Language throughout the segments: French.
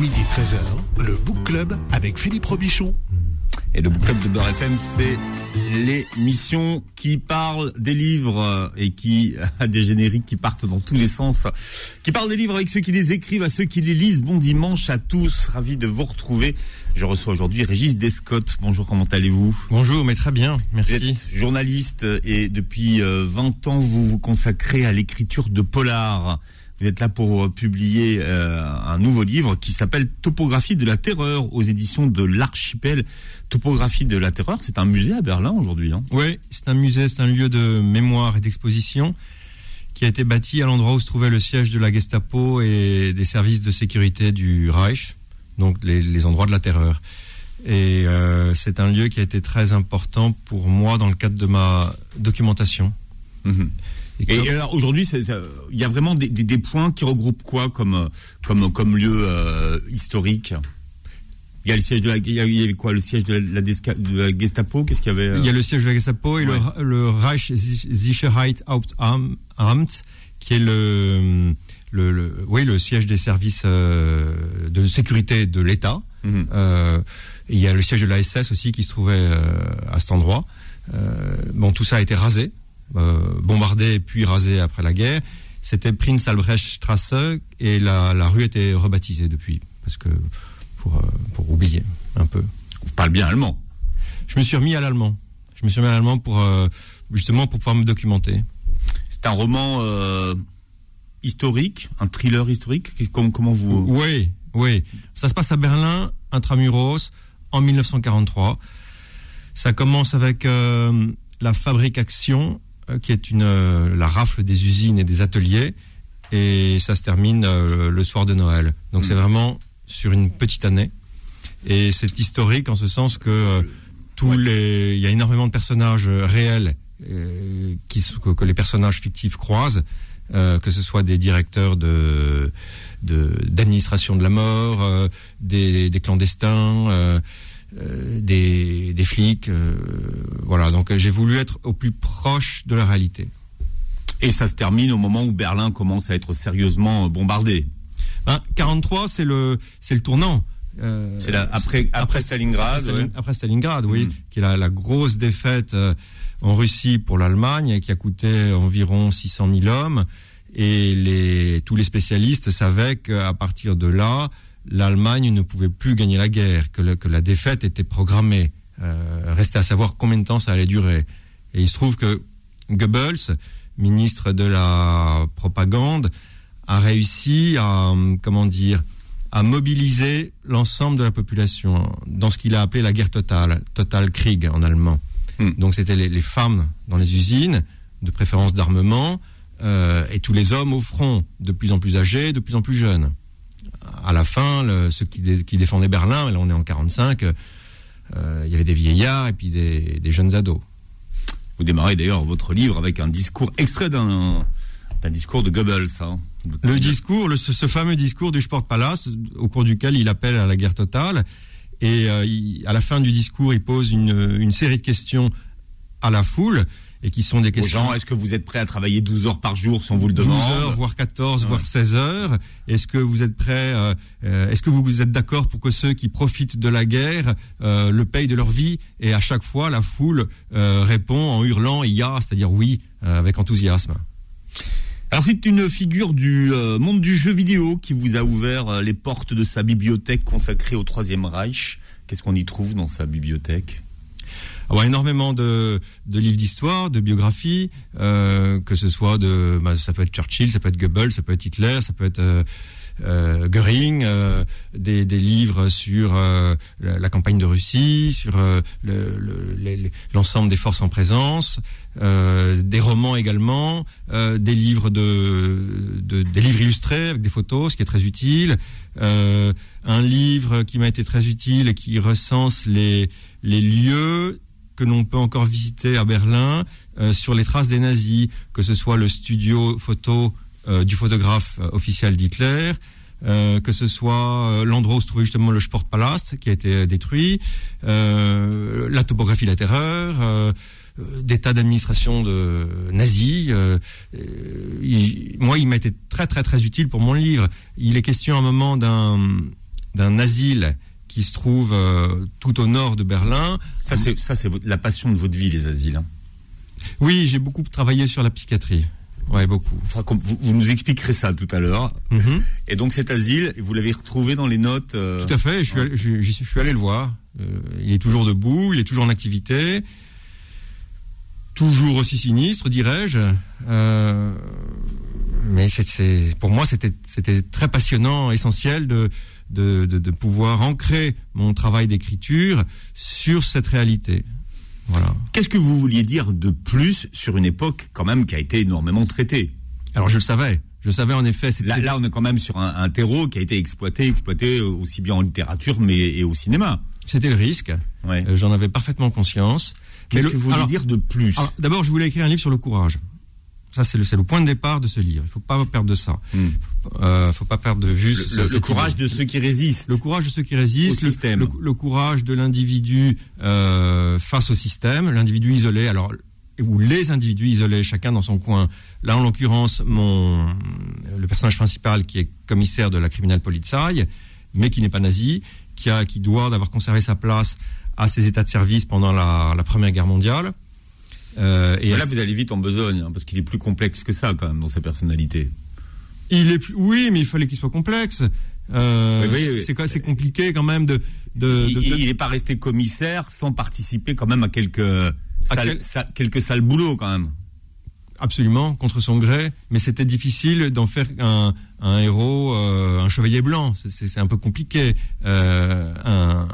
Midi 13h, le Book Club avec Philippe Robichon. Et le Book Club de Beurre FM, c'est l'émission qui parle des livres et qui a des génériques qui partent dans tous les sens. Qui parle des livres avec ceux qui les écrivent, à ceux qui les lisent. Bon dimanche à tous, ravi de vous retrouver. Je reçois aujourd'hui Régis Descott. Bonjour, comment allez-vous? Bonjour, mais très bien, Vous merci. êtes journaliste et depuis euh, 20 ans, vous vous consacrez à l'écriture de polar. Vous êtes là pour euh, publier euh, un nouveau livre qui s'appelle Topographie de la terreur aux éditions de l'Archipel. Topographie de la terreur, c'est un musée à Berlin aujourd'hui. Hein. Oui, c'est un musée, c'est un lieu de mémoire et d'exposition qui a été bâti à l'endroit où se trouvait le siège de la Gestapo et des services de sécurité du Reich, donc les, les endroits de la terreur. Et euh, c'est un lieu qui a été très important pour moi dans le cadre de ma documentation. Mhm. Et alors aujourd'hui, il y a vraiment des, des- des points qui regroupent quoi comme comme comme lieu euh, historique? Il y a le siège de la, il y avait quoi le siège de la, la Desca- de la Gestapo? Qu'est-ce qu'il y avait euh? Il y a le siège de la Gestapo et Ouais. le, le Reich Sicherheitsamt, qui est le, le, le- oui, le siège des services euh, de sécurité de l'État. Mhm. Euh, il y a le siège de la SS aussi qui se trouvait à cet endroit. Bon, tout ça a été rasé, euh, bombardé puis rasé après la guerre. C'était Prinz Albrecht Strasse et la, la rue été rebaptisée depuis, parce que pour, euh, pour oublier un peu. Vous parlez bien allemand. Je me suis remis à l'allemand. Je me suis remis à l'allemand pour euh, justement pour pouvoir me documenter. C'est un roman euh, historique, un thriller historique. Comment, comment vous Oui, oui. Ça se passe à Berlin, intramuros, en 1943. Ça commence avec euh, la fabrication, qui est une euh, la rafle des usines et des ateliers, et ça se termine euh, le soir de Noël. Donc Mm. c'est vraiment sur une petite année. Et c'est historique en ce sens que euh, tous les, il y a énormément de personnages euh, réels euh, qui que, que les personnages fictifs croisent, euh, que ce soit des directeurs de de- d'administration de, la mort, euh, des, des clandestins, euh, euh, des, des flics. euh, voilà, donc euh, j'ai voulu être au plus proche de la réalité. Et ça se termine au moment où Berlin commence à être sérieusement euh, bombardé. Hein, 43, c'est le c'est le tournant. Euh, C'est après après Stalingrad. après, Stalin- ouais. après Stalingrad, oui, Mhm. qui est la, la grosse défaite euh, en Russie pour l'Allemagne qui a coûté environ 600 000 hommes. Et les, tous les spécialistes savaient qu'à partir de là, l'Allemagne ne pouvait plus gagner la guerre, que, le- que la défaite était programmée. Euh, restait à savoir combien de temps ça allait durer. Et il se trouve que Goebbels, ministre de la propagande, a réussi à, comment dire, à mobiliser l'ensemble de la population dans ce qu'il a appelé la guerre totale, Total Krieg en allemand. Hmm. Donc c'était les, les femmes dans les usines, de préférence d'armement, euh, et tous les hommes au front, de plus en plus âgés, de plus en plus jeunes. À la fin, le- ceux qui, dé- qui défendaient Berlin, et là on est en 45, euh, il y avait des vieillards et puis des, des jeunes ados. Vous démarrez d'ailleurs votre livre avec un discours extrait d'un d'un discours de Goebbels. hein. Le discours, le- ce, ce fameux discours du Sportpalast, au cours duquel il appelle à la guerre totale, et euh, il- à la fin du discours, il pose une, une série de questions à la foule, et qui sont des aux questions gens, est-ce que vous êtes prêt à travailler 12 heures par jour on vous le 12 demande heures, voire 14, Ouais. voire 16 heures. Est-ce que vous êtes prêts euh, euh, Est-ce que vous, vous êtes d'accord pour que ceux qui profitent de la guerre euh, le payent de leur vie Et à chaque fois, la foule euh, répond en hurlant "Ya", c'est-à-dire oui, avec enthousiasme. Alors c'est une figure du monde du jeu vidéo qui vous a ouvert les portes de sa bibliothèque consacrée au Troisième Reich. Qu'est-ce qu'on y trouve dans sa bibliothèque? Alors, énormément de, de livres d'histoire, de biographies, euh, que ce soit de, bah, ça peut être Churchill, ça peut être Goebbels, ça peut être Hitler, ça peut être euh, euh, Goering, euh, des, des livres sur euh, la, la campagne de Russie, sur euh, le- le- l'ensemble des forces en présence, des romans également, des livres de, de- des livres illustrés avec des photos, ce qui est très utile. Un livre qui m'a été très utile et qui recense les les lieux que l'on peut encore visiter à Berlin euh, sur les traces des nazis, que ce soit le studio photo euh, du photographe euh, officiel d'Hitler, que ce soit l'endroit où se trouvait justement le Sportpalast qui a été détruit, la topographie de la terreur, des tas d'administrations de nazis. moi, il m'a été très très très utile pour mon livre. Il est question à un moment d'un d'un asile qui se trouve euh, tout au nord de Berlin. Ça, c'est ça, c'est votre- la passion de votre vie, les asiles. hein. Oui, j'ai beaucoup travaillé sur la psychiatrie. Ouais, beaucoup. Vous, vous nous expliquerez ça tout à l'heure. Mhm. Et donc cet asile, vous l'avez retrouvé dans les notes. euh, Tout à fait. Je suis, allé, je, j'y suis- je suis allé le voir. Euh, il est toujours debout, il est toujours en activité, toujours aussi sinistre, dirais-je. Mais c'est- pour moi, c'était, c'était très passionnant, essentiel de, de, de, de pouvoir ancrer mon travail d'écriture sur cette réalité. Voilà. Qu'est-ce que vous vouliez dire de plus sur une époque quand même qui a été énormément traitée? Alors je le savais. Je savais en effet. Là, là, on est quand même sur un, un terreau qui a été exploité, exploité aussi bien en littérature mais et au cinéma. c'était le risque. Ouais. Euh, j'en avais parfaiement conscience. Qu'est-ce que vous vouliez alors- dire de plus? D'abord, je voulais écrire un livre sur le courage. Ça, c'est le, point de départ de ce livre. Il faut pas perdre de ça. Hmm. Euh, faut pas perdre de vue Le, courage idée. de ceux qui résistent. Le courage de ceux qui résistent, Au le, système. le- le courage de l'individu euh, face au système, l'individu isolé. Alors, ou les individus isolés, chacun dans son coin. Là, en l'occurrence, mon le personnage principal qui est commissaire de la criminelle Polizei, mais qui n'est pas nazi, qui a, qui doit d'avoir conservé sa place à ses états de service pendant la, la Première Guerre mondiale. Euh, et à là, vous allez vite en besogne, hein, parce qu'il est plus complexe que ça quand même dans sa personnalité. Il est plus, oui, mais il fallait qu'il soit complexe. Euh, Oui, oui, oui. C'est compliqué quand même de. de, il de- n'est pas resté commissaire sans participer quand même à quelques sales, quel- sa- quelques sales boulots quand même. absolument contre son gré, mais c'était difficile d'en faire un, un héros, euh, un chevalier blanc. C'est- un peu compliqué. Euh, un,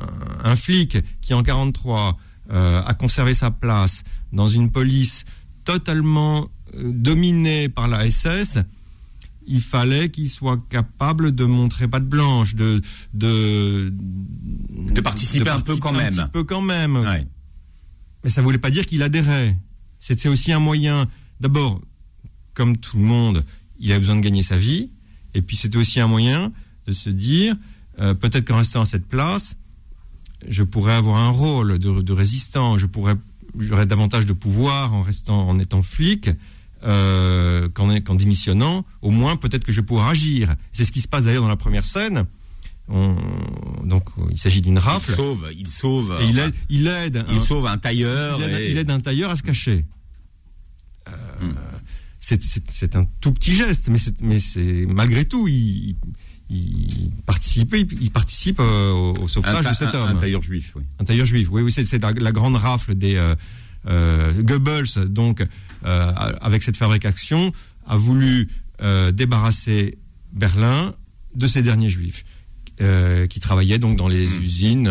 un flic qui en 43 euh, a conservé sa place dans une police totalement euh, dominée par la SS. Il fallait qu'il soit capable de montrer patte blanche, de de De participer un peu quand Un même. petit peu quand même. Ouais. Mais ça voulait pas dire qu'il adhérait. C'était aussi un moyen, d'abord, comme tout le monde, il a besoin de gagner sa vie. Et puis c'était aussi un moyen de se dire, euh, peut-être qu'en restant à cette place, je pourrais avoir un rôle de, de résistant, je pourrais, j'aurais davantage de pouvoir en restant, en étant flic, euh, qu'en, qu'en démissionnant. Au moins, peut-être que je vais pouvoir agir. C'est ce qui se passe d'ailleurs dans la première scène. On- donc, il s'agit d'une Il rafle. sauve, il sauve. Et il aide, il aide il un- sauve un tailleur. il aide, et- il aide un tailleur à se cacher. Euh, Hmm. c'est- un tout petit geste, mais c'est mais malgré tout, il, il, participe, il, participe euh, au, sauvetage ta- de cet homme. un tailleur juif, oui. Un tailleur juif. Oui, oui, c'est la, la grande rafle des euh, euh, Goebbels. Donc, euh, avec cette fabrication, a voulu débarrasser Berlin de ces derniers juifs. qui travaillaient donc dans les usines,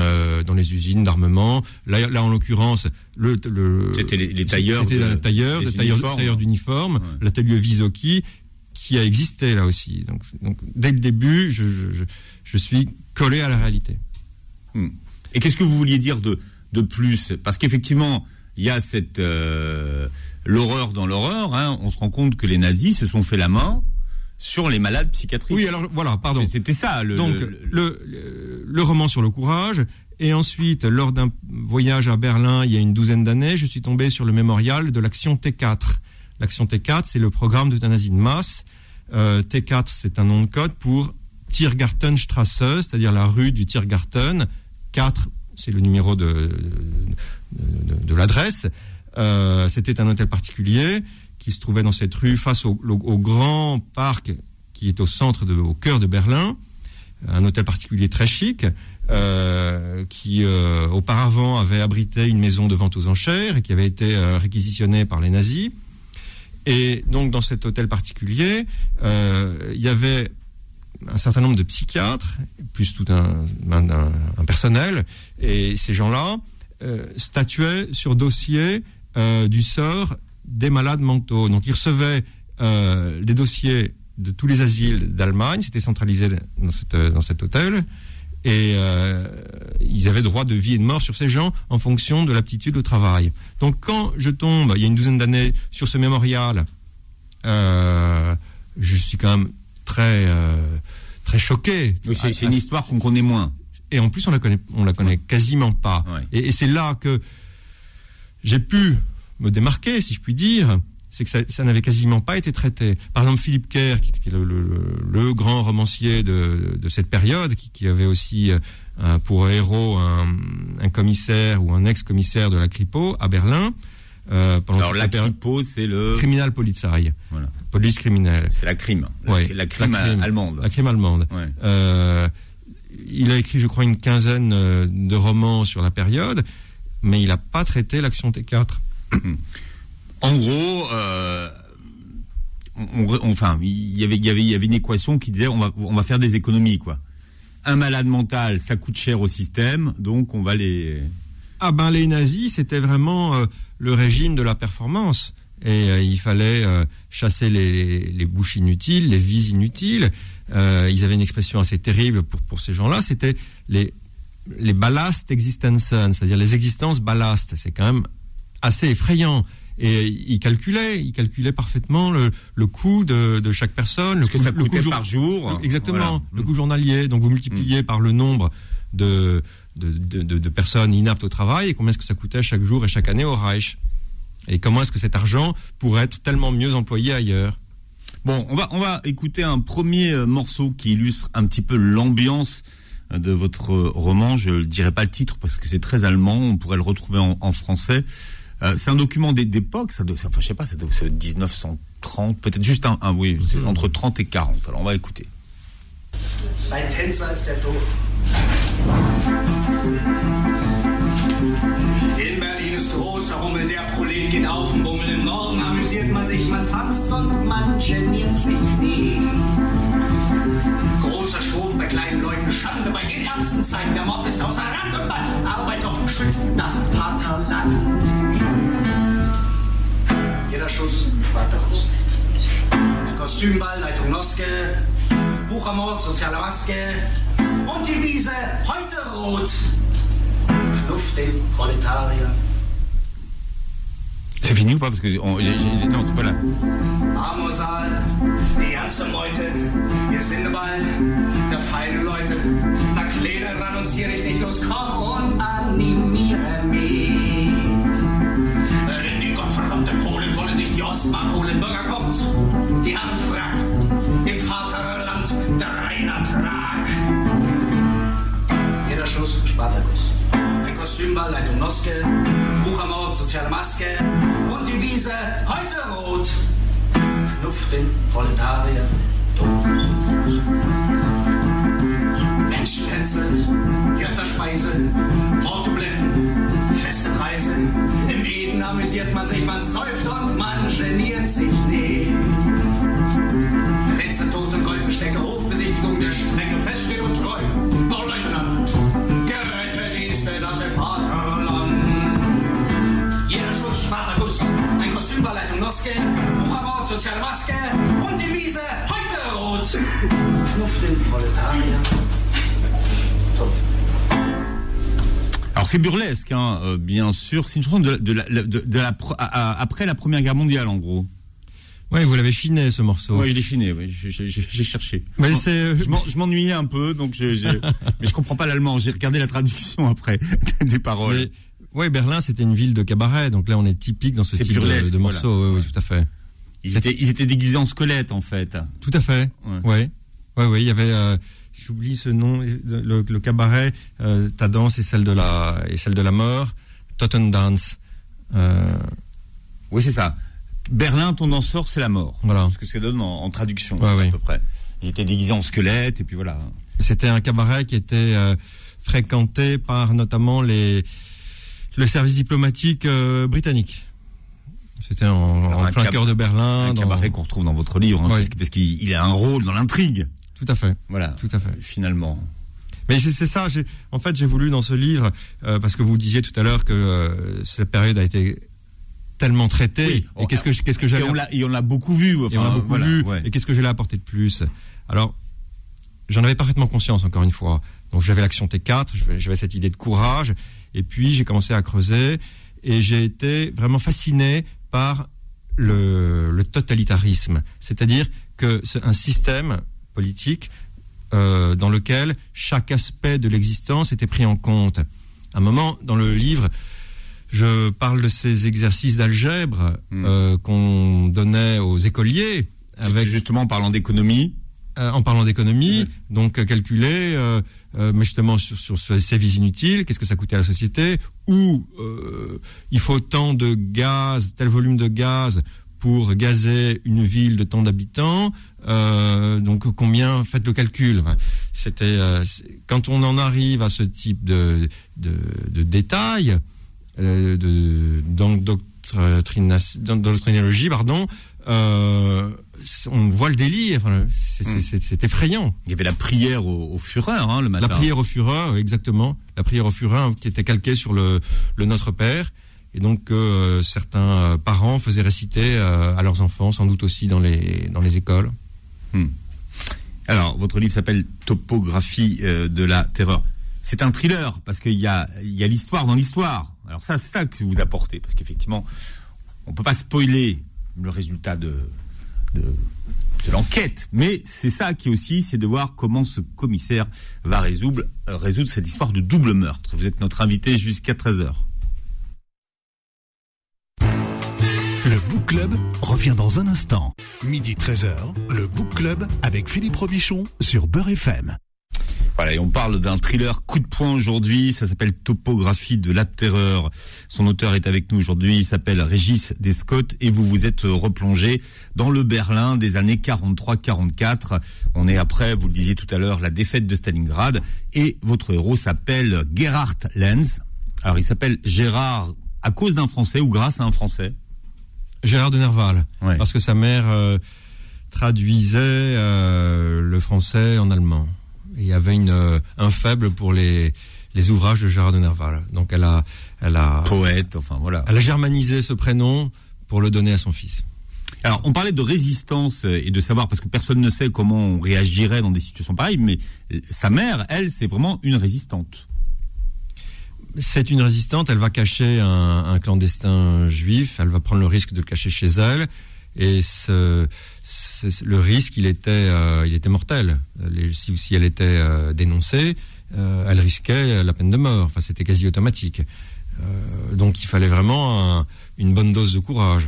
dans les usines d'armement. Là, là, en l'occurrence, le, le C'était les- les tailleurs C'était de- tailleur d'uniforme, Ouais. l'atelier Visoki, qui a existé là aussi. Donc, donc dès le début, je, je, je- je suis collé à la réalité. Et qu'est-ce que vous vouliez dire de, de plus? Parce qu'effectivement, il y a cette euh, l'horreur dans l'horreur. hein. On se rend compte que les nazis se sont fait la main sur les malades psychiatriques. Oui, alors voilà, pardon. C'était ça. Le, Donc, le, le roman sur le courage. Et ensuite, lors d'un voyage à Berlin, il y a une douzaine d'années, je suis tombé sur le mémorial de l'action T4. L'action T4, c'est le programme d'euthanasie de masse. Euh, T4, c'est un nom de code pour Tiergartenstrasse, c'est-à-dire la rue du Tiergarten. 4, c'est le numéro de, l'adresse. Euh, C'était un hôtel particulier qui se trouvait dans cette rue face au, grand parc qui est au centre, au cœur de Berlin. Un hôtel particulier très chic euh, qui auparavant avait abrité une maison de vente aux enchères et qui avait été réquisitionnée par les nazis. Et donc dans cet hôtel particulier, euh, il y avait un certain nombre de psychiatres, plus tout un, personnel, et ces gens-là euh, statuaient sur dossier euh, du sort des malades mentaux. Donc ils recevaient des dossiers de tous les asiles d'Allemagne, c'était centralisé dans cet hôtel, et euh, ils avaient droit de vie et de mort sur ces gens en fonction de l'aptitude au travail. Donc quand je tombe, il y a une douzaine d'années, sur ce mémorial, euh, je suis quand même très euh, très choqué. C'est une histoire qu'on connaît moins. Et en plus, on la connaît, on la connaît quasiment pas. Ouais. Et, et c'est là que j'ai pu me démarquer, si je puis dire. C'est que ça, ça n'avait quasiment pas été traité. Par exemple, Philippe Kerr, qui, qui est le, le- le grand romancier de, de cette période, qui, qui avait aussi euh, pour héros un, un commissaire ou un ex-commissaire de la Kripo à Berlin. Euh, pendant Alors la Kripo, c'est le, Kriminalpolizei, voilà, police criminelle. c'est la crime, Ouais, la crime, la crime. allemande. La crime allemande. Ouais. Euh, il a écrit, je crois, une quinzaine euh, de romans sur la période, mais il n'a pas traité l'action T4. En gros, euh, on- enfin, il y avait, une équation qui disait on va, on va faire des économies, quoi. Un malade mental, ça coûte cher au système, donc on va les. Ah ben les nazis, c'était vraiment euh, le régime de la performance. Et euh, il fallait chasser les, les bouches inutiles, les vies inutiles. Ils avaient une expression assez terrible pour, pour ces gens-là, c'était les, les ballast existenzen, c'est-à-dire les existences ballast. C'est quand même assez effrayant. Et ils calculaient, ils calculaient parfaitement le, le coût de, de chaque personne, le que coût, ça le coûtait par jour. Exactement, Voilà. le coût journalier. Donc vous multipliez par le nombre de, de, de, de- de personnes inaptes au travail et combien est-ce que ça coûtait chaque jour et chaque année au Reich? Et comment est-ce que cet argent pourrait être tellement mieux employé ailleurs? Bon, on va, on va écouter un premier euh, morceau qui illustre un petit peu l'ambiance euh, de votre euh, roman. Je ne dirai pas le titre parce que c'est très allemand. On pourrait le retrouver en, en français. Euh, c'est un document d'é- d'époque. Ça doit, enfin, je sais pas, ça doit c'est 1930, peut-être juste un, un oui, c'est entre 30 et 40. Alors on va écouter. Ein Tänzer ist der Tod. In Berlin ist großer Rummel, der Prolet geht auf den Bummel. Im Norden amüsiert man sich, man tanzt und man geniert sich nie. Großer Stroph bei kleinen Leuten, Schande bei den Ernsten zeigen. Der Mob ist außer Rand und Band. Arbeiter schützen das Vaterland. Kostümball, Leitung Noske, Buchermord, soziale Maske und die Wiese heute rot. Knuff den Proletarier. C'est fini ou pas Parce que on- j'ai- j'ai- non, c'est pas là. Amorsaal, die ernste Meute, ihr Sindeball, der feine Leute. Na Kleine, ran uns hier nicht, nicht los, komm und animiere mich. Bürger kommt, die Herren frack, im Vaterland der reiner. Jeder Schuss, Spartakus. Ein Kostümball, Leitung Noske, Buchermord, soziale Maske und die Wiese heute rot. Knuff den Proletarier tot. Menschenhetze, Götterspeise, Autoblenden, feste Preise. Eden amüsiert man sich, man säuft und man geniert sich nicht. Rinzentoast und Goldbestecke, Hofbesichtigung der Strecke, feststeht und treu. Oh, Leutnant, gerettet ist er das Vaterland. Jeder Schuss Spartakus, ein Kostümballeitung Noske, Buchermord, soziale Maske und die Wiese heute rot. Knuff den Proletarier. Alors c'est burlesque, hein, euh, bien sûr. C'est une chanson de, de la, de, de la pro- à- à- après la Première Guerre mondiale, en gros. Ouais, vous l'avez chiné ce morceau. Ouais, je l'ai chiné. ouais, j'ai- j'ai j'ai cherché. Mais Je- c'est- je m'en- je m'ennuyais un peu, donc je, je- mais je comprends pas l'allemand. J'ai regardé la traduction après des paroles. Mais, ouais, Berlin, c'était une ville de cabaret, donc là, on est typique dans ce type de, burlesque, de voilà. morceau. Oui, oui, tout à fait. Ils étaient, ils étaient déguisés en squelette, en fait. Tout à fait. Ouais. Ouais. Ouais, ouais. Il y avait, euh, j'oublie ce nom, le, le cabaret, euh, ta danse et celle de la, et celle de la mort, Tottendance. Euh, Oui, c'est ça. Berlin, ton danseur, c'est la mort. Voilà. Ce que ça donne en, en traduction, Ouais, à peu près. Ils étaient déguisés en squelette, et puis voilà. C'était un cabaret qui était euh, fréquenté par notamment les le service diplomatique britannique. C'était en, en un plein cœur de Berlin. Un dans- cabaret qu'on retrouve dans votre livre, hein, Ouais. parce qu'il il a un rôle dans l'intrigue. Tout à fait. Voilà. Tout à fait. Finalement. Mais c'est ça. En fait, j'ai voulu dans ce livre euh, parce que vous disiez tout à l'heure que euh, cette période a été tellement traitée. Oui. et qu'est-ce que qu'est-ce que j'avais et on l'a beaucoup vu. Enfin, et on l'a beaucoup voilà, vu. ouais. Et qu'est-ce que j'allais apporter de plus? Alors, j'en avais parfaitement conscience, encore une fois. Donc, j'avais l'action T4, j'avais- cette idée de courage. Et puis, j'ai commencé à creuser. Et j'ai été vraiment fasciné par le, le totalitarisme. C'est-à-dire que un système politique euh, dans lequel chaque aspect de l'existence était pris en compte. À un moment, dans le livre, je parle de ces exercices d'algèbre Hmm. euh, qu'on donnait aux écoliers avec Justement, en parlant d'économie. euh, en parlant d'économie, donc calculer, mais justement sur, sur ces services inutiles, qu'est-ce que ça coûtait à la société, ou il faut tant de gaz, tel volume de gaz pour gazer une ville de tant d'habitants, euh, donc combien, faites le calcul. C'était euh, quand on en arrive à ce type de, de, de détails, euh, de d'endoctrinologie, pardon, euh, on voit le délire. Enfin, c'est- effrayant. Il y avait la prière au, au Führer hein, le matin. La prière au Führer, exactement. La prière au Führer qui était calquée sur le, le Notre Père. Et donc euh, certains parents faisaient réciter euh, à leurs enfants, sans doute aussi dans les, dans les écoles. Alors, votre livre s'appelle Topographie euh, de la terreur. C'est un thriller parce qu'il y a, l'histoire dans l'histoire. Alors ça, c'est ça que vous apportez parce qu'effectivement, on peut pas spoiler le résultat de l'enquête, mais c'est ça qui aussi, c'est de voir comment ce commissaire va résoudre euh, résoudre cette histoire de double meurtre. Vous êtes notre invité jusqu'à 13 h Le Book Club revient dans un instant. Midi 13h, le Book Club avec Philippe Robichon sur Beurre FM. Voilà, et on parle d'un thriller coup de poing aujourd'hui. Ça s'appelle Topographie de la terreur. Son auteur est avec nous aujourd'hui. Il s'appelle Régis Descott et vous vous êtes replongé dans le Berlin des années 43-44. On est après, vous le disiez tout à l'heure, la défaite de Stalingrad et votre héros s'appelle Gerhard Lenz. Alors, il s'appelle Gérard à cause d'un Français ou grâce à un Français? Gérard de Nerval, Ouais. parce que sa mère euh, traduisait euh, le français en allemand. Et il y avait une, euh, un faible pour les, les ouvrages de Gérard de Nerval. Donc elle a, elle a, Poète, enfin voilà. elle a germanisé ce prénom pour le donner à son fils. Alors, on parlait de résistance et de savoir, parce que personne ne sait comment on réagirait dans des situations pareilles, mais sa mère, elle, c'est vraiment une résistante. C'est une résistante, elle va cacher un, un clandestin juif, elle va prendre le risque de le cacher chez elle, et ce, ce- le risque, il était, euh, il était mortel. Les- si, si elle était euh, dénoncée, euh, elle risquait la peine de mort. Enfin, c'était quasi automatique. Donc, il fallait vraiment un- une bonne dose de courage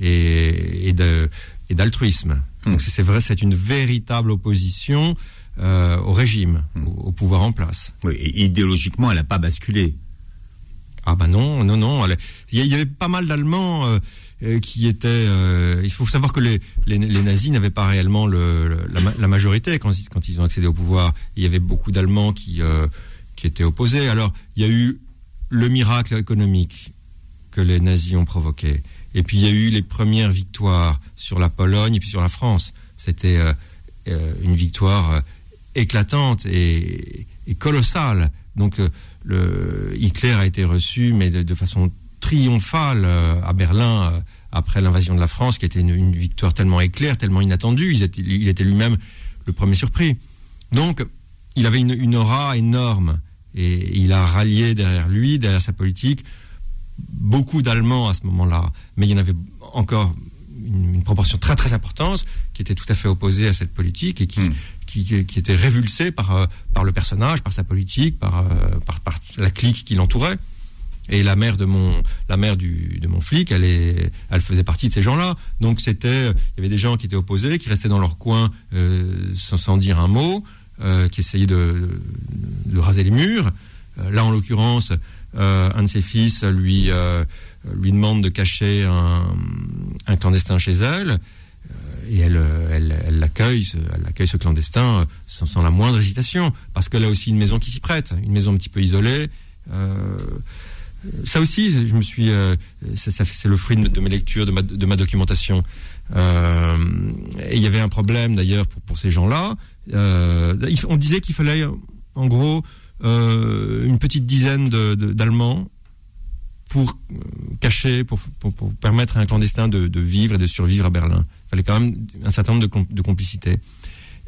et, et de- et d'altruisme. Donc, c'est c'est vrai, c'est une véritable opposition euh, au régime, au- au pouvoir en place. Oui, et idéologiquement, elle n'a pas basculé. Ah bah non, non, non. Il y avait pas mal d'Allemands euh, euh, qui étaient. euh, il faut savoir que les, les, nazis n'avaient pas réellement le, la, ma- la majorité quand, ils- quand ils ont accédé au pouvoir. Il y avait beaucoup d'Allemands qui qui étaient opposés. Alors il y a eu le miracle économique que les nazis ont provoqué. Et puis il y a eu les premières victoires sur la Pologne et puis sur la France. C'était une victoire éclatante et, et colossale. Donc le, Hitler a été reçu, mais de, façon triomphale euh, à Berlin euh, après l'invasion de la France, qui était une, une victoire tellement éclair, tellement inattendue. Il était, il était lui-même le premier surpris. Donc il avait une, une aura énorme et il a rallié derrière lui, derrière sa politique, beaucoup d'Allemands à ce moment-là, mais il y en avait encore une, une proportion très très importante qui était tout à fait opposée à cette politique et qui, Mm. qui, était révulsée par, euh, par le personnage, par sa politique, par, euh, par, par la clique qui l'entourait. Et la mère de mon, la mère du, de mon flic, elle est, elle faisait partie de ces gens-là. Donc c'était, il y avait des gens qui étaient opposés, qui restaient dans leur coin euh, sans, sans dire un mot, euh, qui essayaient de, de raser les murs. Euh, là, en l'occurrence, euh, un de ses fils lui euh, lui demande de cacher un, clandestin chez elle. Euh, Et elle, elle, l'accueille, elle accueille ce clandestin sans, sans la moindre hésitation, parce qu'elle a aussi une maison qui s'y prête, une maison un petit peu isolée. Ça aussi, je me suis, c'est le fruit de, mes lectures, de ma, de ma documentation. Et il y avait un problème d'ailleurs pour, pour ces gens-là. On disait qu'il fallait, en gros, euh, une petite dizaine d'Allemands pour euh, cacher, pour, permettre à un clandestin de, vivre et de survivre à Berlin. Il fallait quand même un certain nombre de, com- de complicités.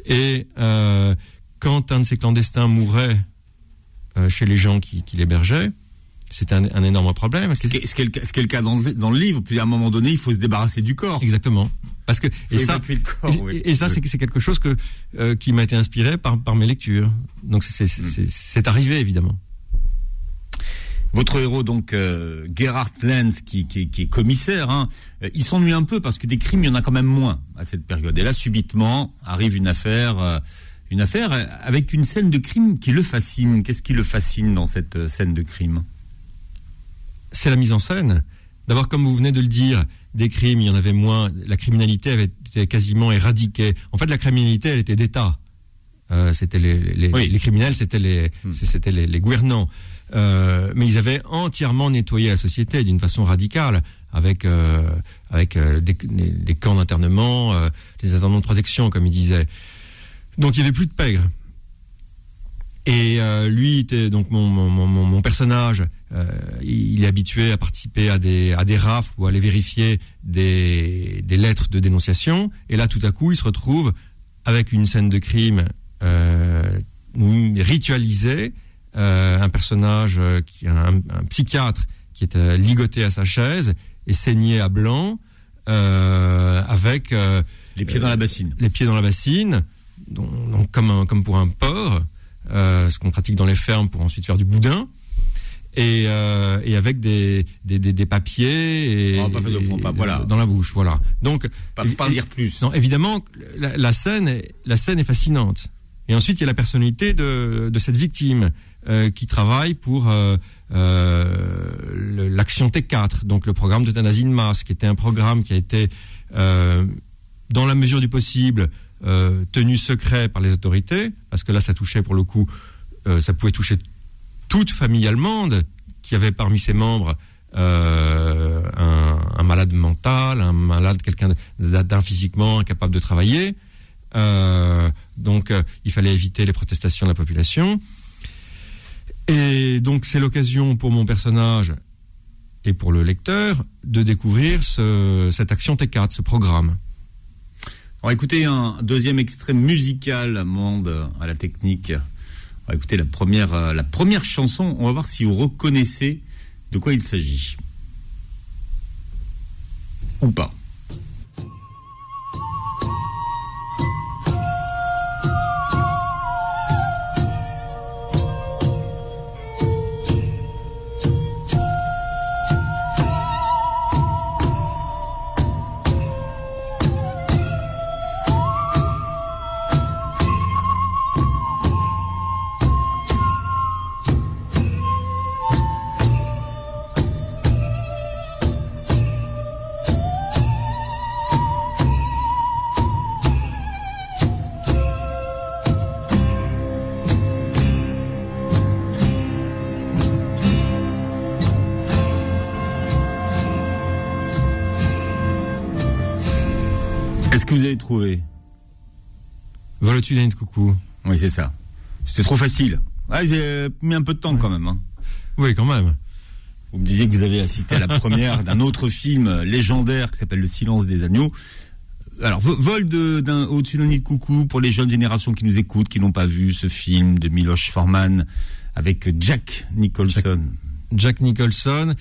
Et euh, quand un de ces clandestins mourait chez les gens qui l'hébergeaient, c'était un, un énorme problème. Ce qui est, est le, cas- ce qui est le cas dans le, dans le livre, puis à un moment donné, il faut se débarrasser du corps. Exactement. Parce que et ça, corps, et, oui. et ça c'est c'est quelque chose que euh, qui m'a été inspiré par par mes lectures. Donc c'est c'est- Mm. c'est c'est arrivé évidemment. Votre héros, donc, euh, Gerhard Lenz, qui, qui, qui est commissaire, hein, euh, il s'ennuie un peu parce que des crimes, il y en a quand même moins à cette période. Et là, subitement, arrive une affaire, euh, une affaire avec une scène de crime qui le fascine. Qu'est-ce qui le fascine dans cette scène de crime? C'est la mise en scène. D'abord, comme vous venez de le dire, des crimes, il y en avait moins. La criminalité avait été quasiment éradiquée. En fait, la criminalité, elle était d'État. Euh, c'était les, les, Oui. les criminels, c'était les, Hmm. c'était les, les gouvernants. Euh, mais ils avaient entièrement nettoyé la société d'une façon radicale, avec euh, avec des, des- des camps d'internement, des internats de protection, comme ils disaient. Donc il y avait plus de pègres. Et lui était donc mon, mon- mon personnage. Euh, il est habitué à participer à des à des rafles ou à aller vérifier des des lettres de dénonciation. Et là, tout à coup, il se retrouve avec une scène de crime euh, ritualisée, euh, un personnage qui un, un psychiatre qui est euh, ligoté à sa chaise et saigné à blanc, euh, avec euh, Les pieds dans la bassine. les pieds dans la bassine, donc, donc comme, un- comme pour un porc, euh, ce qu'on pratique dans les fermes pour ensuite faire du boudin. Et, euh, et avec des, des, des, des papiers et, Oh, pas fait de fond, et- pas- voilà. dans la bouche, voilà. Donc, Pas, pas dire plus. non, évidemment, la, la scène, est, la scène est fascinante. Et ensuite, il y a la personnalité de, de cette victime euh, qui travaille pour euh, euh, l'action T4, donc le programme d'euthanasie de masse, qui était un programme qui a été, dans la mesure du possible, tenu secret par les autorités, parce que là, ça touchait pour le coup, ça pouvait toucher toute famille allemande qui avait parmi ses membres euh, un, malade mental, un malade, quelqu'un d'atteint physiquement, incapable de travailler. Euh, donc, euh, il fallait éviter les protestations de la population. Et donc, c'est l'occasion pour mon personnage et pour le lecteur de découvrir ce, cette action T4, ce programme. On va écouter un deuxième extrait musical, monde à la technique. La première, euh, la première chanson. On va voir si vous reconnaissez de quoi il s'agit. Ou pas. Vois-tu d'un de coucou Oui, c'est ça. C'était trop facile. Ah, vous avez mis un peu de temps quand même. hein. Oui, quand même. Vous me disiez que vous avez assisté à la première d'un autre film légendaire qui s'appelle Le silence des agneaux. Alors, vo- vol d'un d'un nid de coucou pour les jeunes générations qui nous écoutent, qui n'ont pas vu ce film de Miloš Forman avec Jack Nicholson. Jack Nicholson,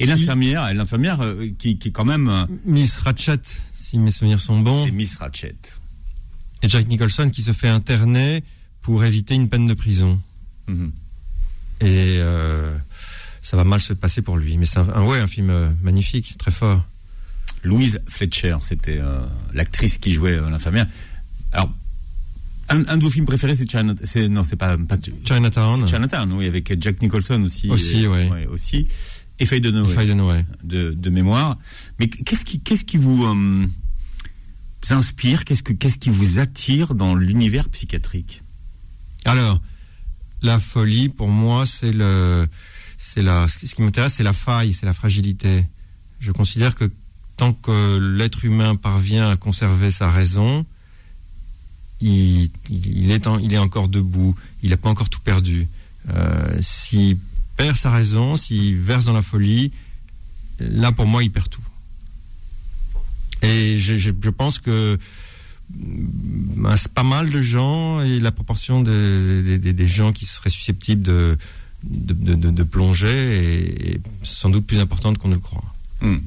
Et l'infirmière, l'infirmière euh, qui, qui est quand même, euh, Miss Ratchet, si mes souvenirs sont bons, c'est Miss Ratchet. Et Jack Nicholson qui se fait interner pour éviter une peine de prison. Mhm. Et euh, ça va mal se passer pour lui. Mais c'est un, un- ouais, un film euh, magnifique, très fort. Louise Fletcher, c'était euh, l'actrice qui jouait euh, l'infirmière. Alors, un, un de vos films préférés, c'est China, c'est non, c'est pas, pas Chinatown, Chinatown, oui, avec Jack Nicholson aussi. Aussi, et- ouais. ouais, aussi. Et Faye de Noé, de de, mémoire. Mais qu'est-ce qui, qu'est-ce qui vous inspire Qu'est-ce que, qu'est-ce qui vous attire dans l'univers psychiatrique? Alors, la folie, pour moi, c'est la, ce qui m'intéresse, c'est la faille, c'est la fragilité. Je considère que tant que l'être humain parvient à conserver sa raison, il est encore debout, il n'a pas encore tout perdu. Euh, s'il perd sa raison, s'il verse dans la folie, là, pour moi, il perd tout. Et je, je, je pense que ben, c'est pas mal de gens et la proportion de- de- de- des gens qui seraient susceptibles de, de, de- de- de plonger est, sans doute plus importante qu'on ne le croit. Hmm.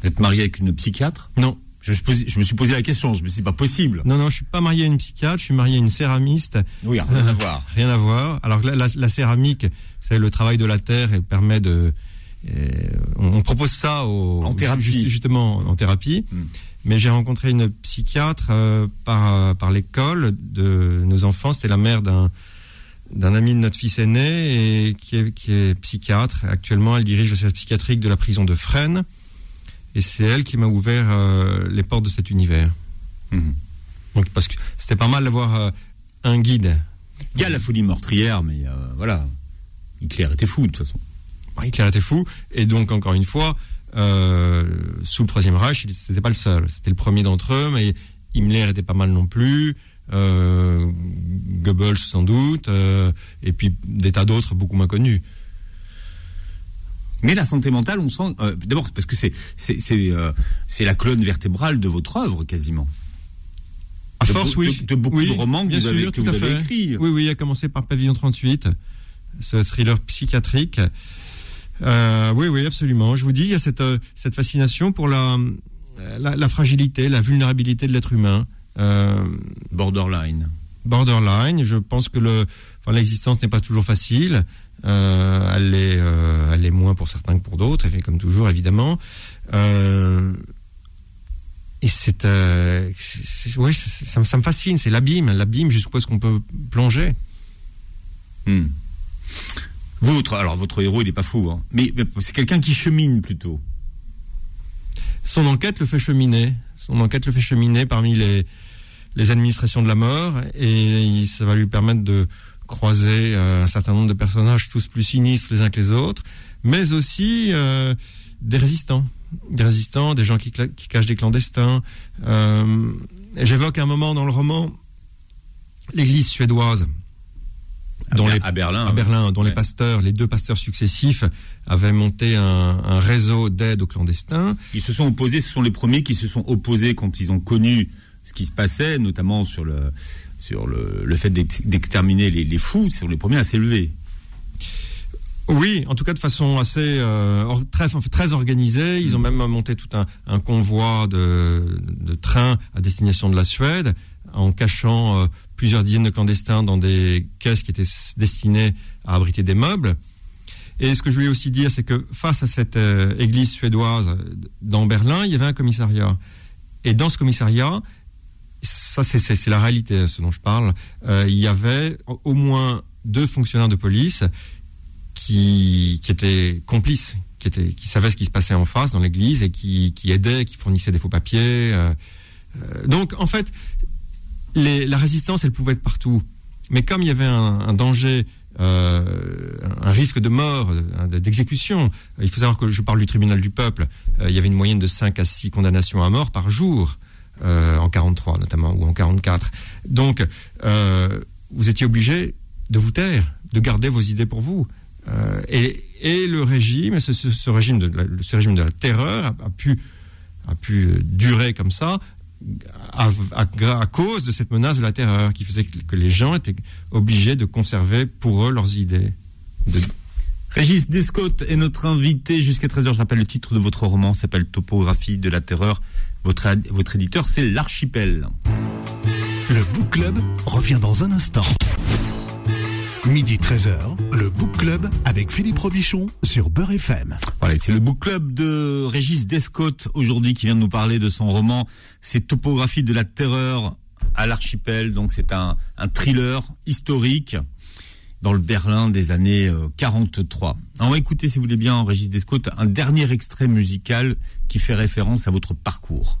Vous êtes marié avec une psychiatre? Non, Je me, suis posé, je me suis posé la question, je me suis dit, c'est pas possible. Non, non, je suis pas marié à une psychiatre, je suis marié à une céramiste. Oui, rien à voir. Rien à voir. Alors la, la, la céramique, c'est le travail de la terre et permet de. Euh, on, propose ça au, En thérapie. juste- justement en thérapie. Hmm. Mais j'ai rencontré une psychiatre euh, par par l'école de nos enfants. C'était la mère d'un d'un ami de notre fils aîné et qui est, qui est psychiatre. Actuellement, elle dirige le service psychiatrique de la prison de Fresnes. Et c'est elle qui m'a ouvert euh, les portes de cet univers. Mhm. Donc, parce que c'était pas mal d'avoir euh, un guide. Il y a la folie meurtrière, mais euh, voilà. Hitler était fou, de toute façon. Hitler était fou. Et donc, encore une fois, euh, sous le Troisième Reich, c'était pas le seul. C'était le premier d'entre eux, mais Himmler était pas mal non plus. Euh, Goebbels sans doute, euh, et puis des tas d'autres beaucoup moins connus. Mais la santé mentale, on sent. euh, D'abord, parce que c'est c'est la colonne vertébrale de votre œuvre quasiment. À De force, oui. de- de beaucoup Oui, de romans que bien vous avez- sûr, que tout vous à avez fait. écrits. Oui, oui, à commencer par Pavillon 38, ce thriller psychiatrique. Euh, oui, oui, absolument. Je vous dis, il y a cette, euh, cette fascination pour la, la, la fragilité, la vulnérabilité de l'être humain. Euh, Borderline. borderline. Je pense que le, enfin, l'existence n'est pas toujours facile. Euh, elle est, euh, elle est moins pour certains que pour d'autres, et comme toujours évidemment. Et c'est, ouais, c'est- ça, me- ça me fascine. C'est l'abîme, l'abîme jusqu'où est-ce qu'on peut plonger? Hmm. Votre, alors votre héros, il n'est pas fou, hein. mais, mais c'est quelqu'un qui chemine plutôt. Son enquête le fait cheminer. Son enquête le fait cheminer parmi les, les administrations de la mort et ça va lui permettre de croiser euh, un certain nombre de personnages, tous plus sinistres les uns que les autres, mais aussi euh, des résistants. Des résistants, des gens qui, qui cachent des clandestins. Euh, J'évoque un moment dans le roman l'église suédoise. À, dont Ber- les- à Berlin. à Berlin, dont les pasteurs, les deux pasteurs successifs, avaient monté un, un réseau d'aide aux clandestins. Ils se sont opposés, ce sont les premiers qui se sont opposés quand ils ont connu ce qui se passait, notamment sur le, sur le, le fait d'ex- d'exterminer les, les fous, ce sont les premiers à s'élever. Oui, en tout cas de façon assez euh, très en fait, très organisée. Ils ont même monté tout un, un convoi de, de trains à destination de la Suède, en cachant euh, plusieurs dizaines de clandestins dans des caisses qui étaient destinées à abriter des meubles. Et ce que je voulais aussi dire, c'est que face à cette euh, église suédoise euh, dans Berlin, il y avait un commissariat. Et dans ce commissariat, ça c'est- la réalité, hein, ce dont je parle, euh, il y avait au- moins deux fonctionnaires de police qui, étaient complices, qui, savaient ce qui se passait en face dans l'église et qui, aidaient, qui fournissaient des faux papiers. donc en fait, la résistance, elle pouvait être partout. Mais comme il y avait un, danger, euh, un risque de mort, euh, d'exécution, il faut savoir que je parle du tribunal du peuple, euh, il y avait une moyenne de 5 à 6 condamnations à mort par jour, euh, en 43 notamment, ou en 44. Donc, euh, vous étiez obligé de vous taire, de garder vos idées pour vous. Euh, et, le régime, ce, ce- régime de la, ce régime de la terreur a, pu, a pu euh, durer comme ça à, à- à cause de cette menace de la terreur qui faisait que, que les gens étaient obligés de conserver pour eux leurs idées. De- Régis Descotte est notre invité jusqu'à 13h. Je rappelle le titre de votre roman, s'appelle Topographie de la terreur. Votre, votre éditeur, c'est l'Archipel. Le Book Club revient dans un instant. Midi 13h, le Book Club avec Philippe Robichon sur Beurre FM. Voilà, c'est le book club de Régis Descotte aujourd'hui qui vient de nous parler de son roman. C'est Topographie de la terreur à l'archipel. Donc c'est un, thriller historique dans le Berlin des années euh, 43. Alors, on va écouter, si vous voulez bien, Régis Descotte, un dernier extrait musical qui fait référence à votre parcours.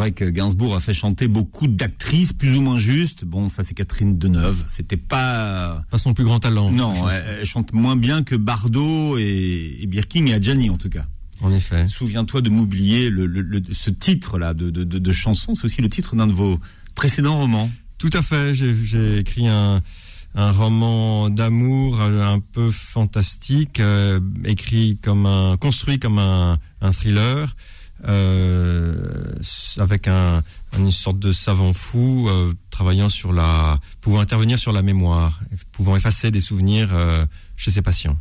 Vrai que Gainsbourg a fait chanter beaucoup d'actrices plus ou moins justes. Bon, ça c'est Catherine Deneuve. C'était pas Pas son plus grand talent. non, elle, elle chante moins bien que Bardot et, et Birkin et Adjani en tout cas. En effet. Souviens-toi de m'oublier le, le- le- ce titre-là de, de, de, de chanson. C'est aussi le titre d'un de vos précédents romans. Tout à fait. J'ai écrit un, un roman d'amour euh, un peu fantastique, euh, écrit comme un, construit comme un, un thriller, avec un, une sorte de savant fou euh, travaillant sur la, pouvant intervenir sur la mémoire, pouvant effacer des souvenirs euh, chez ses patients.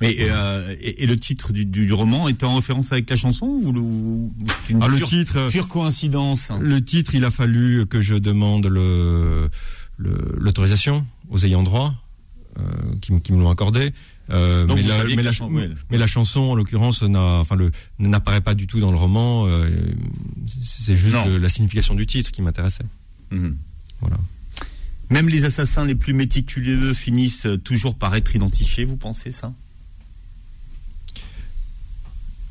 Mais euh, et, et le titre du, roman était en référence avec la chanson ou, le- une Ah, le pure, titre. euh, pure coïncidence? Le titre, il a fallu que je demande le le- l'autorisation aux ayants droit euh, qui, m- qui me l'ont accordé. Euh, mais, la, saviez mais, que la, la chan- ouais. mais la chanson, en l'occurrence, n'a, enfin, le, n'apparaît pas du tout dans le roman. euh, c'est juste le- la signification du titre qui m'intéressait. Mhm. Voilà. Même les assassins les plus méticuleux finissent euh, toujours par être identifiés, vous pensez ça?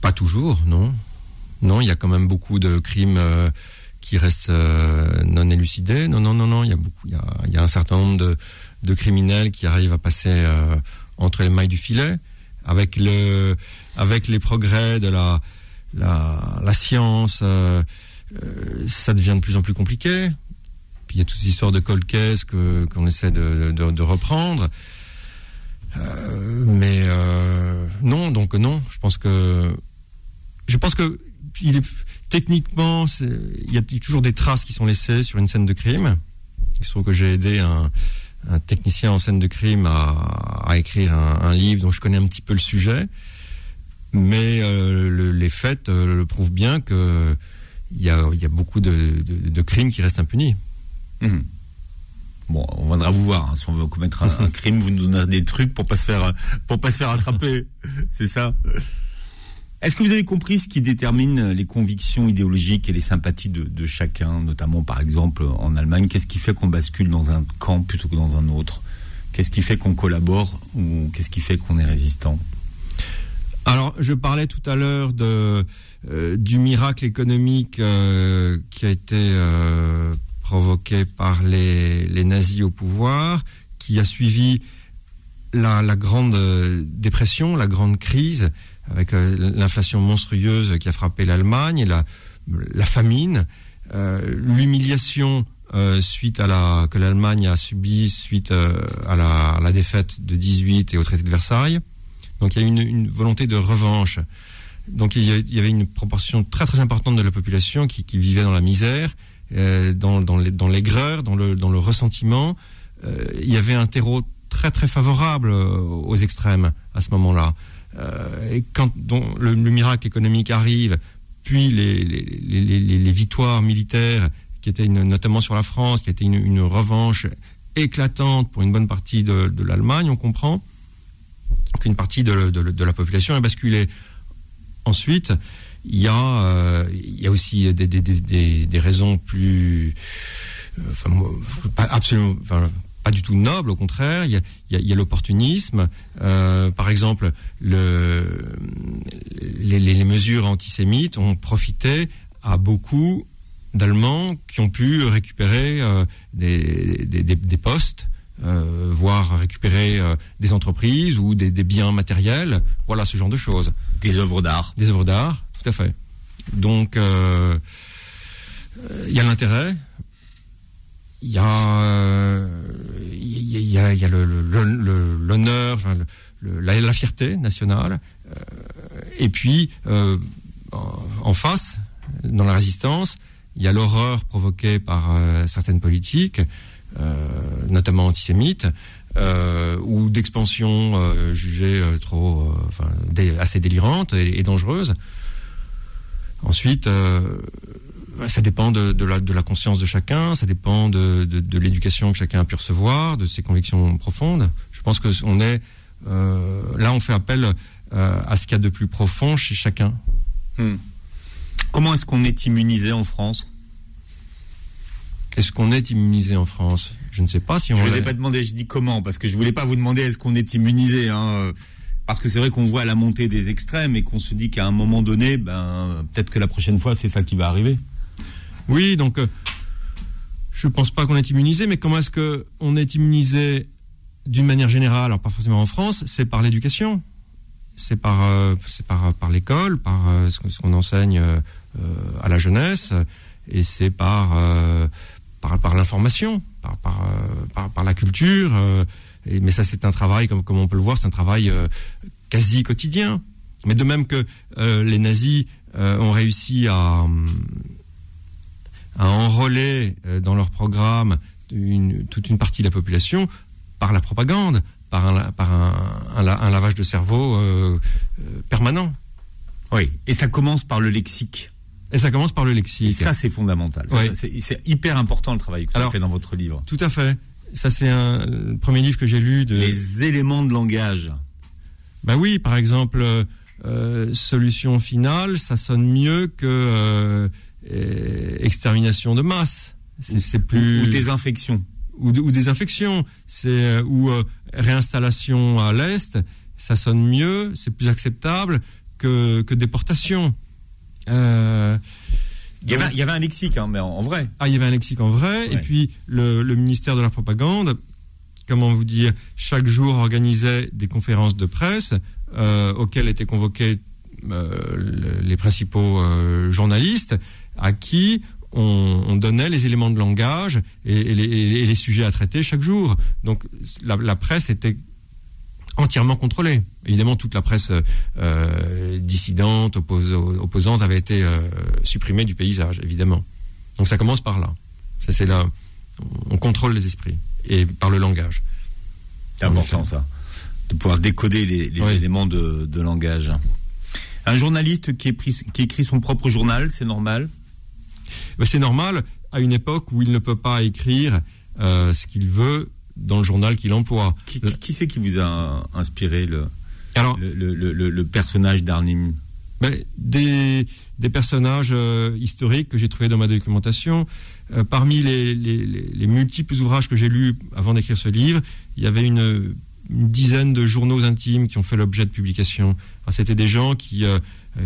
Pas toujours, non. Non, il y a quand même beaucoup de crimes euh, qui restent euh, non élucidés. Non, non, non, non. Il y a beaucoup. Il y a, il y a un certain nombre de, de criminels qui arrivent à passer euh, entre les mailles du filet, avec le, avec les progrès de la, la, science. euh, euh, ça devient de plus en plus compliqué. Puis il y a toutes ces histoires de cold que qu'on essaie de, de, reprendre. Mais non, donc non. Je pense que je pense que est, techniquement, il y a toujours des traces qui sont laissées sur une scène de crime. Il se trouve que j'ai aidé un, un technicien en scène de crime à, à écrire un, un livre dont je connais un petit peu le sujet. Mais euh, le- les faits euh, le prouvent bien que il y a, il y a beaucoup de, de- de crimes qui restent impunis. Mhm. Bon, on viendra vous voir. hein. Si on veut commettre un, un crime, vous nous donnez des trucs pour pas se faire pour pas se faire attraper. C'est ça. Est-ce que vous avez compris ce qui détermine les convictions idéologiques et les sympathies de, chacun, notamment par exemple en Allemagne? Qu'est-ce qui fait qu'on bascule dans un camp plutôt que dans un autre? Qu'est-ce qui fait qu'on collabore ou qu'est-ce qui fait qu'on est résistant? Alors, je parlais tout à l'heure euh, du miracle économique euh, qui a été euh, provoqué par les, nazis au pouvoir, qui a suivi la, grande dépression, la grande crise, avec euh, l'inflation monstrueuse qui a frappé l'Allemagne, la, la famine, euh, l'humiliation euh, suite à la que l'Allemagne a subi suite à, la, défaite de 18 et au traité de Versailles. Donc il y a une, une volonté de revanche. Donc il y avait une proportion très très importante de la population qui, vivait dans la misère, dans, dans, l'aigreur, dans le, ressentiment. Il y avait un terreau très très favorable aux extrêmes à ce moment-là. Euh, et quand le, le miracle économique arrive, puis les, victoires militaires, qui étaient notamment sur la France, qui étaient une, une revanche éclatante pour une bonne partie de, l'Allemagne, on comprend qu'une partie de, la population a basculé. Ensuite, il y a, euh, il y a aussi des, raisons plus, euh, enfin, absolument, enfin, pas du tout nobles, au contraire. Il y a, l'opportunisme. Euh, par exemple, le, les, mesures antisémites ont profité à beaucoup d'Allemands qui ont pu récupérer euh, des, des, des- des postes, euh, voire récupérer des entreprises ou des, biens matériels. Voilà ce genre de choses. Des œuvres d'art. Des œuvres d'art, tout à fait. Donc, il y a l'intérêt, il y a, euh, il y a, il y a- il y a le- l'honneur, enfin, la, la fierté nationale, euh, et puis euh, en, en face, dans la résistance, il y a l'horreur provoquée par certaines politiques, notamment antisémites, euh, ou d'expansion euh, jugée trop, enfin, assez délirante et, et dangereuse. Ensuite, ça dépend de, de la, de la conscience de chacun, ça dépend de, de, de l'éducation que chacun a pu recevoir, de ses convictions profondes. Je pense que on est euh, là, on fait appel euh, à ce qu'il y a de plus profond chez chacun. Hmm. Comment est-ce qu'on est immunisé en France? Est-ce qu'on est immunisé en France? Je ne sais pas si on Je ne vous ai pas demandé, je dis comment, parce que je voulais pas vous demander est-ce qu'on est immunisé, hein, euh, parce que c'est vrai qu'on voit la montée des extrêmes et qu'on se dit qu'à un moment donné, ben peut-être que la prochaine fois c'est ça qui va arriver. Oui, donc euh, je pense pas qu'on est immunisé, mais comment est-ce que on est immunisé d'une manière générale, alors pas forcément en France, c'est par l'éducation, c'est par euh, par par l'école, par euh, ce qu'on qu'on enseigne à la jeunesse, et c'est par par, par l'information, par par, par la culture. mais ça, c'est un travail, comme comme on peut le voir, c'est un travail quasi quotidien. Mais de même que les nazis ont réussi à hum, à enrôler euh, dans leur programme une, toute une partie de la population par la propagande, par un, par un, un la- un lavage de cerveau euh, euh, permanent. Oui. Et ça commence par le lexique. Et ça commence par le Et lexique. ça, c'est fondamental. Oui. C'est hyper important le travail que vous avez Alors- fait dans votre livre. Tout à fait. Ça, c'est un le premier livre que j'ai lu de. Les éléments de langage. Ben oui, par exemple, euh, solution finale, ça sonne mieux que extermination de masse. C'est plus Ou, infections. ou, infections, c'est euh, ou euh, réinstallation à l'est, ça sonne mieux, c'est plus acceptable que, que déportation. Euh, Il y avait, il y avait un lexique, hein, mais en, en vrai. ah, il y avait un lexique en vrai, Ouais. et puis le, le ministère de la propagande, comment vous dire, chaque jour organisait des conférences de presse euh, auxquelles étaient convoqués euh, le- les principaux euh, journalistes, à qui on, on donnait les éléments de langage et, et les, et les sujets à traiter chaque jour. Donc la, la presse était entièrement contrôlée. Évidemment, toute la presse euh, dissidente, oppos- opposante avait été euh, supprimée du paysage, évidemment. Donc ça commence par là. Ça c'est là, on contrôle les esprits et par le langage. C'est important, ça. De pouvoir décoder les, les Oui. éléments de, de langage. Un journaliste qui, est pris- qui écrit son propre journal, c'est normal? C'est normal à une époque où il ne peut pas écrire euh, ce qu'il veut dans le journal qu'il emploie. Qui, qui- qui c'est qui vous a inspiré le, Alors, le, le- le- le- le personnage d'Arnim? Ben, des, des personnages euh, historiques que j'ai trouvés dans ma documentation. Euh, parmi les- les multiples ouvrages que j'ai lus avant d'écrire ce livre, il y avait une, une dizaine de journaux intimes qui ont fait l'objet de publications. Alors, C'était des gens qui, euh,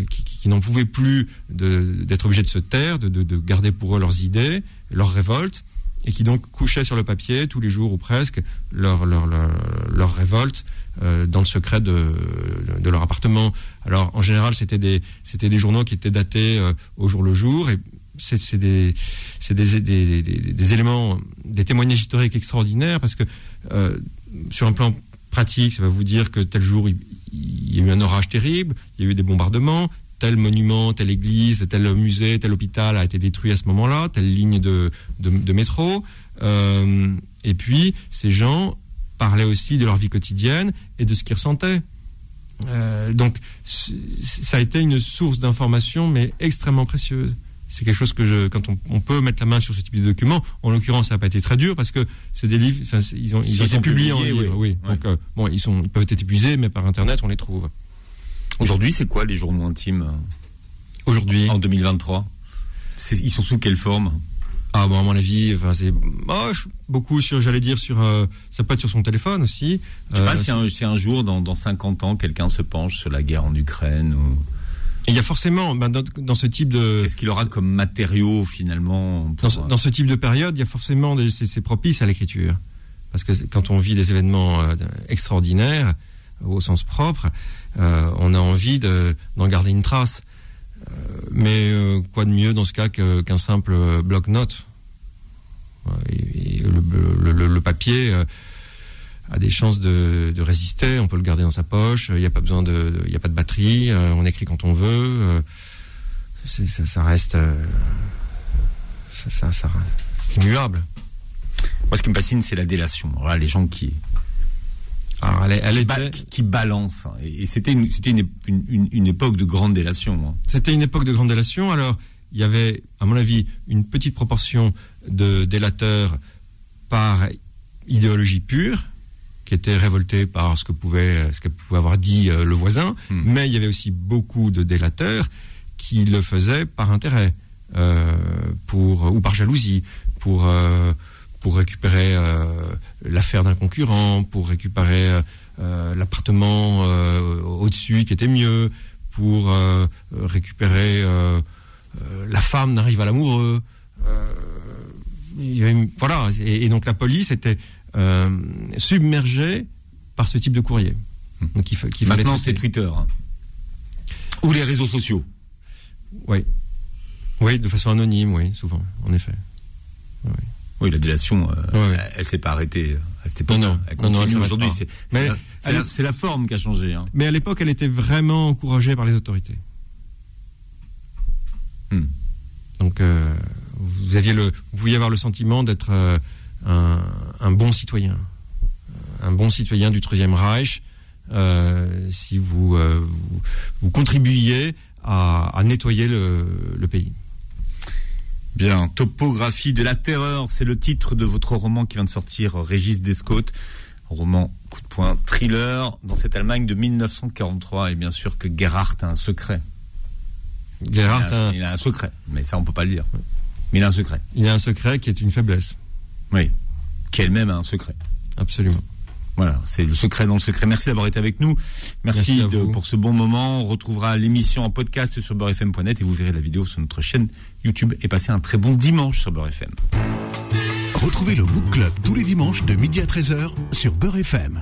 qui, qui- n'en pouvaient plus d'être obligés de se taire, de, de- de garder pour eux leurs idées, leurs révoltes, et qui donc couchaient sur le papier tous les jours ou presque leur, leur, leur, révolte euh, dans le secret de, de leur appartement. Alors en général, c'était des des journaux qui étaient datés euh, au jour le jour et c'est des des, des, éléments des témoignages historiques extraordinaires parce que sur un plan pratique, ça va vous dire que tel jour il, y a eu un orage terrible, il y a eu des bombardements, tel monument, telle église, tel musée, tel hôpital a été détruit à ce moment-là, telle ligne de, métro. Euh, et puis, ces gens parlaient aussi de leur vie quotidienne et de ce qu'ils ressentaient. Euh, donc, ça a été une source d'information, mais extrêmement précieuse. C'est quelque chose que je, quand on, on peut mettre la main sur ce type de document, en l'occurrence, ça n'a pas été très dur parce que c'est des livres, enfin, ils ont, ils Ils ont été sont publiés en livre, oui. oui. Donc, euh, bon, ils sont, ils peuvent être épuisés, mais par Internet, on les trouve. Aujourd'hui, c'est quoi les journaux intimes euh, Aujourd'hui, en 2023 C'est- Ils sont sous quelle forme? Ah bon, à mon avis, enfin, c'est oh, beaucoup sur, j'allais dire sur, euh, ça peut être sur son téléphone aussi. Je sais Euh, pas si un, si un jour, dans, dans 50 ans, quelqu'un se penche sur la guerre en Ukraine ou Il y a forcément, ben, dans, dans ce type de, qu'est-ce qu'il aura comme matériau finalement dans, pour, ce- dans ce type de période, il y a forcément, des- c'est propice à l'écriture, parce que quand on vit des événements euh, extraordinaires au sens propre, euh, on a envie de- d'en garder une trace. Euh, mais quoi de mieux dans ce cas qu'un simple bloc-notes? Le, le- le- le papier a des chances de, de résister. On peut le garder dans sa poche. Il n'y a pas besoin de, il n'y a pas de batterie. euh, on écrit quand on veut. euh, ça, ça reste, euh, ça, ça, ça- c'est immuable. Moi, ce qui me fascine, c'est la délation. Voilà, les gens qui, Alors, elle, est- elle qui, était- ba- qui- qui balancent. hein. Et, c'était une, c'était une, une- une- une époque de grande délation. hein. C'était une époque de grande délation. Alors, il y avait, à mon avis, une petite proportion de délateurs par idéologie pure, qui étaient révoltés par ce que pouvait, ce que pouvait avoir dit euh, le voisin. Hmm. Mais il y avait aussi beaucoup de délateurs qui le faisaient par intérêt, euh, pour ou par jalousie, pour euh, pour récupérer euh, l'affaire d'un concurrent, pour récupérer l'appartement au-dessus qui était mieux, pour récupérer la femme d'un rival amoureux. une- voilà, et, et donc la police était euh, submergée par ce type de courrier. Donc il, fa- Maintenant, c'est. Twitter. hein. Ou les réseaux sociaux. Oui. Oui, de façon anonyme, oui, souvent, en effet. Oui, la délation, euh, Ouais, ouais. elle, s'est pas arrêtée à cette époque. Non, non. Elle Non, non, elle continue aujourd'hui. C'est la, forme qui a changé. hein. Mais à l'époque, elle était vraiment encouragée par les autorités. Hmm. Donc, euh, vous aviez le, vous pouviez avoir le sentiment d'être euh, un, un bon citoyen, un bon citoyen du Troisième Reich, euh, si vous, euh, vous, vous contribuiez à, à nettoyer le, le pays. Bien, Topographie de la terreur, c'est le titre de votre roman qui vient de sortir, Régis Descotes. Roman coup de poing thriller dans cette Allemagne de 1943. Et bien sûr que Gerhardt a un secret. Gerhardt, il, a, a- il a un secret, mais ça on peut pas le dire. Mais il a un secret. il a un secret qui est une faiblesse, Oui. Qui elle-même a un secret. absolument. Voilà, c'est le secret dans le secret. Merci d'avoir été avec nous. Merci, de- pour ce bon moment. On retrouvera l'émission en podcast sur beurrefm.net et vous verrez la vidéo sur notre chaîne YouTube. Et passez un très bon dimanche sur Beurre FM. Retrouvez le Book Club tous les dimanches de midi à 13h sur Beurre FM.